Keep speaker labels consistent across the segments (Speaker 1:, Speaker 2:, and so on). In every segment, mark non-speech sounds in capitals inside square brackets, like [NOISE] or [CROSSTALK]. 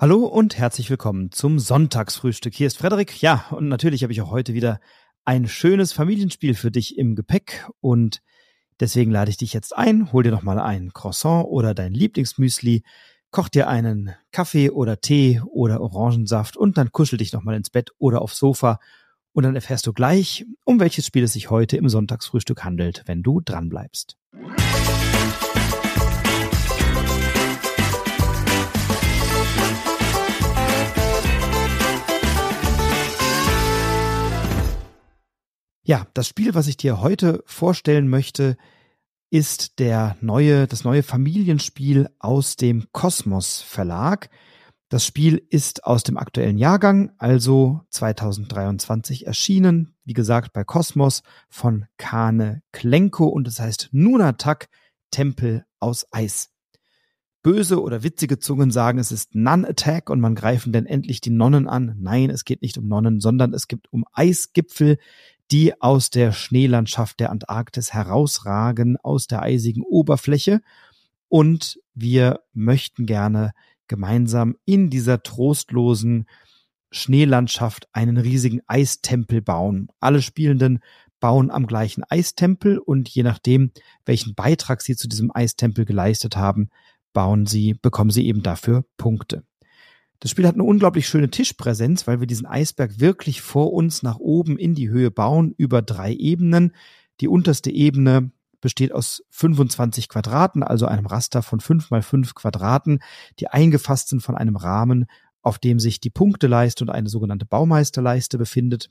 Speaker 1: Hallo und herzlich willkommen zum Sonntagsfrühstück. Hier ist Frederik. Ja, und natürlich habe ich auch heute wieder ein schönes Familienspiel für dich im Gepäck und deswegen lade ich dich jetzt ein, hol dir noch mal ein Croissant oder dein Lieblingsmüsli, koch dir einen Kaffee oder Tee oder Orangensaft und dann kuschel dich noch mal ins Bett oder aufs Sofa und dann erfährst du gleich, um welches Spiel es sich heute im Sonntagsfrühstück handelt, wenn du dran bleibst. Ja, das Spiel, was ich dir heute vorstellen möchte, ist der neue, das neue Familienspiel aus dem Kosmos Verlag. Das Spiel ist aus dem aktuellen Jahrgang, also 2023 erschienen, wie gesagt bei Kosmos von Kane Klenko und es heißt Nunatak Tempel aus Eis. Böse oder witzige Zungen sagen, es ist Non-Attack und man greifen denn endlich die Nonnen an. Nein, es geht nicht um Nonnen, sondern es geht um Eisgipfel, die aus der Schneelandschaft der Antarktis herausragen, aus der eisigen Oberfläche. Und wir möchten gerne gemeinsam in dieser trostlosen Schneelandschaft einen riesigen Eistempel bauen. Alle Spielenden bauen am gleichen Eistempel und je nachdem, welchen Beitrag sie zu diesem Eistempel geleistet haben, bauen sie, bekommen sie eben dafür Punkte. Das Spiel hat eine unglaublich schöne Tischpräsenz, weil wir diesen Eisberg wirklich vor uns nach oben in die Höhe bauen über drei Ebenen. Die unterste Ebene besteht aus 25 Quadraten, also einem Raster von 5 mal 5 Quadraten, die eingefasst sind von einem Rahmen, auf dem sich die Punkteleiste und eine sogenannte Baumeisterleiste befindet.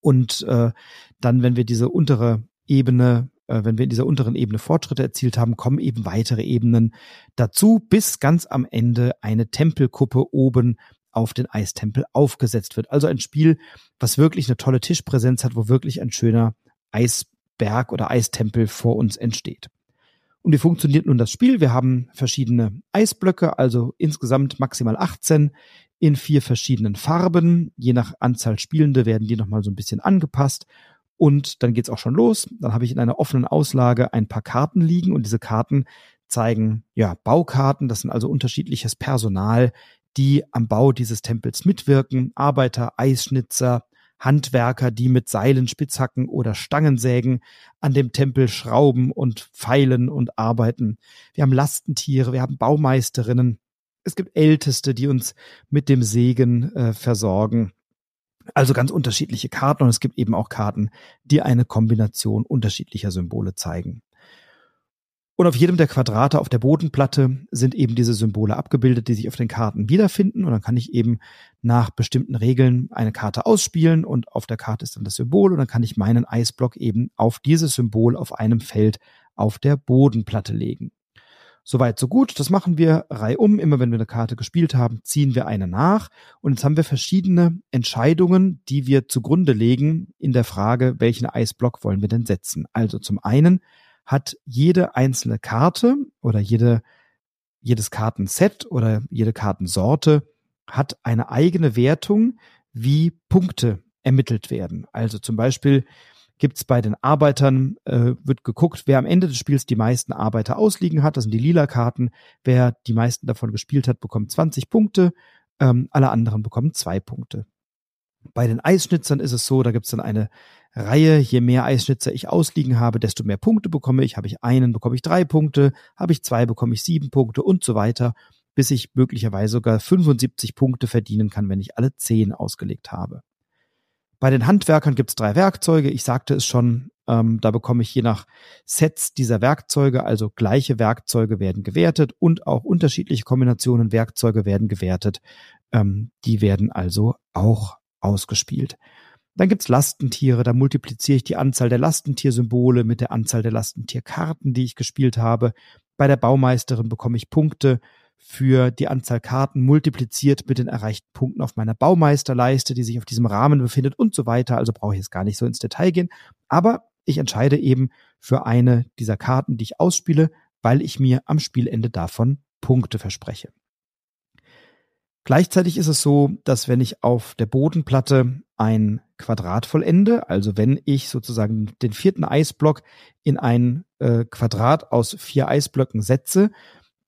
Speaker 1: Und äh, dann, wenn wir diese untere Ebene wenn wir in dieser unteren Ebene Fortschritte erzielt haben, kommen eben weitere Ebenen dazu, bis ganz am Ende eine Tempelkuppe oben auf den Eistempel aufgesetzt wird. Also ein Spiel, was wirklich eine tolle Tischpräsenz hat, wo wirklich ein schöner Eisberg oder Eistempel vor uns entsteht. Und wie funktioniert nun das Spiel? Wir haben verschiedene Eisblöcke, also insgesamt maximal 18 in vier verschiedenen Farben. Je nach Anzahl Spielende werden die nochmal so ein bisschen angepasst. Und dann geht's auch schon los. Dann habe ich in einer offenen Auslage ein paar Karten liegen und diese Karten zeigen ja Baukarten. Das sind also unterschiedliches Personal, die am Bau dieses Tempels mitwirken. Arbeiter, Eisschnitzer, Handwerker, die mit Seilen, Spitzhacken oder Stangensägen an dem Tempel schrauben und feilen und arbeiten. Wir haben Lastentiere, wir haben Baumeisterinnen. Es gibt Älteste, die uns mit dem Segen äh, versorgen. Also ganz unterschiedliche Karten und es gibt eben auch Karten, die eine Kombination unterschiedlicher Symbole zeigen. Und auf jedem der Quadrate auf der Bodenplatte sind eben diese Symbole abgebildet, die sich auf den Karten wiederfinden. Und dann kann ich eben nach bestimmten Regeln eine Karte ausspielen und auf der Karte ist dann das Symbol und dann kann ich meinen Eisblock eben auf dieses Symbol auf einem Feld auf der Bodenplatte legen. Soweit, so gut. Das machen wir reihum. Immer wenn wir eine Karte gespielt haben, ziehen wir eine nach. Und jetzt haben wir verschiedene Entscheidungen, die wir zugrunde legen in der Frage, welchen Eisblock wollen wir denn setzen. Also zum einen hat jede einzelne Karte oder jede, jedes Kartenset oder jede Kartensorte hat eine eigene Wertung, wie Punkte ermittelt werden. Also zum Beispiel gibt es bei den Arbeitern, äh, wird geguckt, wer am Ende des Spiels die meisten Arbeiter ausliegen hat. Das sind die lila Karten. Wer die meisten davon gespielt hat, bekommt 20 Punkte. Ähm, alle anderen bekommen zwei Punkte. Bei den Eisschnitzern ist es so, da gibt es dann eine Reihe. Je mehr Eisschnitzer ich ausliegen habe, desto mehr Punkte bekomme ich. Habe ich einen, bekomme ich drei Punkte. Habe ich zwei, bekomme ich sieben Punkte und so weiter, bis ich möglicherweise sogar 75 Punkte verdienen kann, wenn ich alle zehn ausgelegt habe. Bei den Handwerkern gibt es drei Werkzeuge. Ich sagte es schon, ähm, da bekomme ich je nach Sets dieser Werkzeuge, also gleiche Werkzeuge werden gewertet und auch unterschiedliche Kombinationen Werkzeuge werden gewertet. Ähm, die werden also auch ausgespielt. Dann gibt's Lastentiere, da multipliziere ich die Anzahl der Lastentiersymbole mit der Anzahl der Lastentierkarten, die ich gespielt habe. Bei der Baumeisterin bekomme ich Punkte für die Anzahl Karten multipliziert mit den erreichten Punkten auf meiner Baumeisterleiste, die sich auf diesem Rahmen befindet und so weiter. Also brauche ich jetzt gar nicht so ins Detail gehen. Aber ich entscheide eben für eine dieser Karten, die ich ausspiele, weil ich mir am Spielende davon Punkte verspreche. Gleichzeitig ist es so, dass wenn ich auf der Bodenplatte ein Quadrat vollende, also wenn ich sozusagen den vierten Eisblock in ein äh, Quadrat aus vier Eisblöcken setze,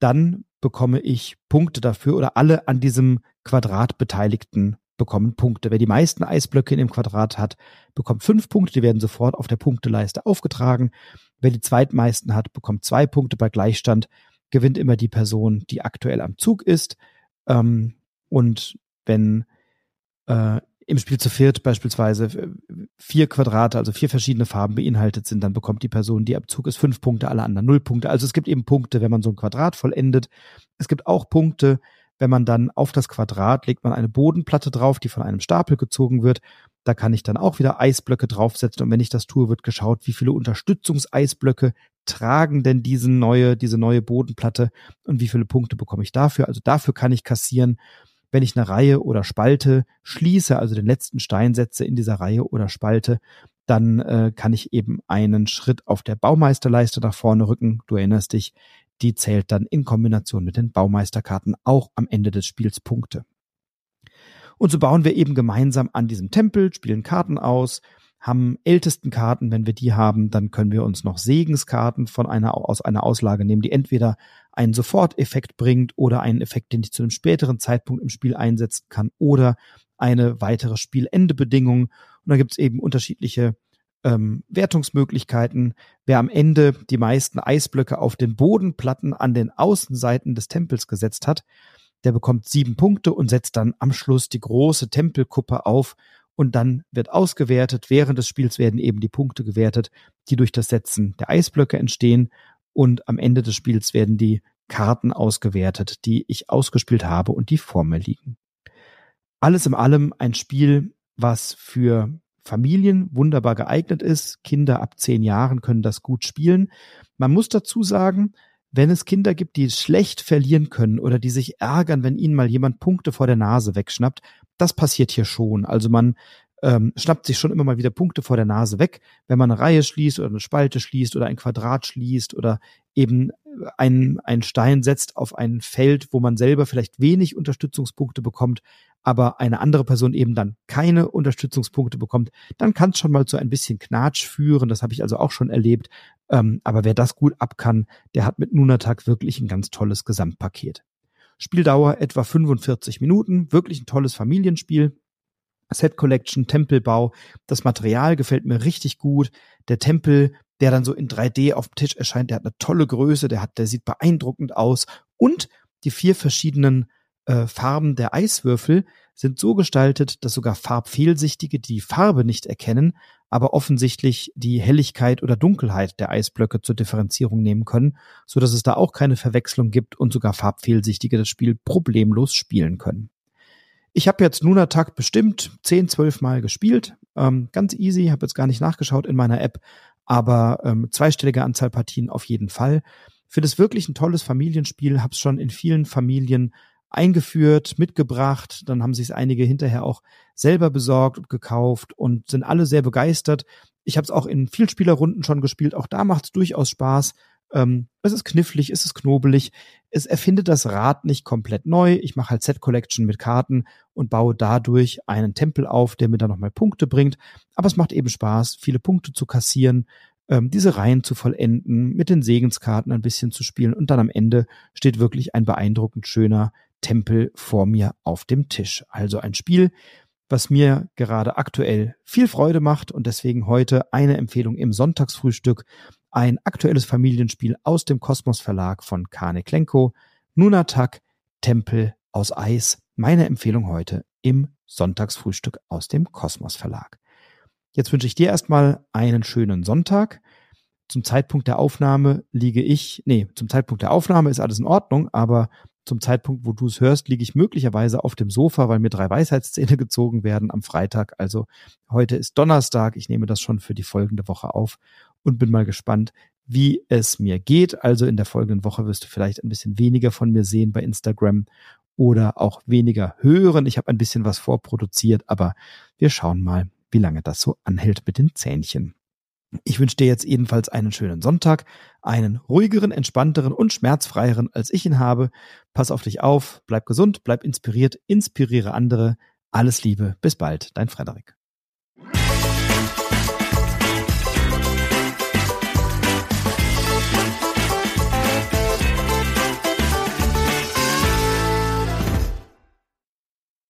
Speaker 1: dann bekomme ich Punkte dafür oder alle an diesem Quadrat Beteiligten bekommen Punkte. Wer die meisten Eisblöcke in dem Quadrat hat, bekommt fünf Punkte. Die werden sofort auf der Punkteleiste aufgetragen. Wer die zweitmeisten hat, bekommt zwei Punkte. Bei Gleichstand gewinnt immer die Person, die aktuell am Zug ist. Ähm, und wenn äh, im Spiel zu viert beispielsweise äh, vier Quadrate, also vier verschiedene Farben beinhaltet sind, dann bekommt die Person, die am Zug ist, fünf Punkte, alle anderen null Punkte. Also es gibt eben Punkte, wenn man so ein Quadrat vollendet. Es gibt auch Punkte, wenn man dann auf das Quadrat legt man eine Bodenplatte drauf, die von einem Stapel gezogen wird. Da kann ich dann auch wieder Eisblöcke draufsetzen und wenn ich das tue, wird geschaut, wie viele Unterstützungseisblöcke tragen denn diese neue, diese neue Bodenplatte und wie viele Punkte bekomme ich dafür. Also dafür kann ich kassieren, wenn ich eine Reihe oder Spalte schließe, also den letzten Stein setze in dieser Reihe oder Spalte, dann äh, kann ich eben einen Schritt auf der Baumeisterleiste nach vorne rücken. Du erinnerst dich, die zählt dann in Kombination mit den Baumeisterkarten auch am Ende des Spiels Punkte. Und so bauen wir eben gemeinsam an diesem Tempel, spielen Karten aus, haben ältesten Karten, wenn wir die haben, dann können wir uns noch Segenskarten von einer aus einer Auslage nehmen, die entweder einen Soforteffekt bringt oder einen Effekt, den ich zu einem späteren Zeitpunkt im Spiel einsetzen kann oder eine weitere Spielendebedingung. Und da gibt es eben unterschiedliche ähm, Wertungsmöglichkeiten. Wer am Ende die meisten Eisblöcke auf den Bodenplatten an den Außenseiten des Tempels gesetzt hat, der bekommt sieben Punkte und setzt dann am Schluss die große Tempelkuppe auf und dann wird ausgewertet. Während des Spiels werden eben die Punkte gewertet, die durch das Setzen der Eisblöcke entstehen und am Ende des Spiels werden die Karten ausgewertet, die ich ausgespielt habe und die vor mir liegen. Alles in allem ein Spiel, was für Familien wunderbar geeignet ist. Kinder ab zehn Jahren können das gut spielen. Man muss dazu sagen, wenn es Kinder gibt, die schlecht verlieren können oder die sich ärgern, wenn ihnen mal jemand Punkte vor der Nase wegschnappt, das passiert hier schon. Also man ähm, schnappt sich schon immer mal wieder Punkte vor der Nase weg, wenn man eine Reihe schließt oder eine Spalte schließt oder ein Quadrat schließt oder eben einen, einen Stein setzt auf ein Feld, wo man selber vielleicht wenig Unterstützungspunkte bekommt, aber eine andere Person eben dann keine Unterstützungspunkte bekommt, dann kann es schon mal zu ein bisschen Knatsch führen. Das habe ich also auch schon erlebt. Ähm, aber wer das gut ab kann, der hat mit Nunatak wirklich ein ganz tolles Gesamtpaket. Spieldauer etwa 45 Minuten, wirklich ein tolles Familienspiel. Set Collection, Tempelbau. Das Material gefällt mir richtig gut. Der Tempel, der dann so in 3D auf dem Tisch erscheint, der hat eine tolle Größe, der hat, der sieht beeindruckend aus. Und die vier verschiedenen äh, Farben der Eiswürfel sind so gestaltet, dass sogar Farbfehlsichtige die Farbe nicht erkennen, aber offensichtlich die Helligkeit oder Dunkelheit der Eisblöcke zur Differenzierung nehmen können, so dass es da auch keine Verwechslung gibt und sogar Farbfehlsichtige das Spiel problemlos spielen können. Ich habe jetzt Nunatak bestimmt 10, 12 Mal gespielt. Ähm, ganz easy, habe jetzt gar nicht nachgeschaut in meiner App, aber ähm, zweistellige Anzahl Partien auf jeden Fall. Finde es wirklich ein tolles Familienspiel, habe es schon in vielen Familien eingeführt, mitgebracht. Dann haben sich einige hinterher auch selber besorgt und gekauft und sind alle sehr begeistert. Ich habe es auch in Vielspielerrunden schon gespielt. Auch da macht es durchaus Spaß. Ähm, es ist knifflig, es ist knobelig. Es erfindet das Rad nicht komplett neu. Ich mache halt Set Collection mit Karten und baue dadurch einen Tempel auf, der mir dann nochmal Punkte bringt. Aber es macht eben Spaß, viele Punkte zu kassieren, ähm, diese Reihen zu vollenden, mit den Segenskarten ein bisschen zu spielen und dann am Ende steht wirklich ein beeindruckend schöner Tempel vor mir auf dem Tisch. Also ein Spiel, was mir gerade aktuell viel Freude macht und deswegen heute eine Empfehlung im Sonntagsfrühstück. Ein aktuelles Familienspiel aus dem Kosmos Verlag von Kane Klenko. Nunatak, Tempel aus Eis. Meine Empfehlung heute im Sonntagsfrühstück aus dem Kosmos Verlag. Jetzt wünsche ich dir erstmal einen schönen Sonntag. Zum Zeitpunkt der Aufnahme liege ich, nee, zum Zeitpunkt der Aufnahme ist alles in Ordnung, aber zum Zeitpunkt, wo du es hörst, liege ich möglicherweise auf dem Sofa, weil mir drei Weisheitszähne [LAUGHS] gezogen werden am Freitag. Also heute ist Donnerstag. Ich nehme das schon für die folgende Woche auf und bin mal gespannt, wie es mir geht. Also in der folgenden Woche wirst du vielleicht ein bisschen weniger von mir sehen bei Instagram oder auch weniger hören. Ich habe ein bisschen was vorproduziert, aber wir schauen mal, wie lange das so anhält mit den Zähnchen. Ich wünsche dir jetzt ebenfalls einen schönen Sonntag, einen ruhigeren, entspannteren und schmerzfreieren, als ich ihn habe. Pass auf dich auf, bleib gesund, bleib inspiriert, inspiriere andere. Alles Liebe, bis bald, dein Frederik.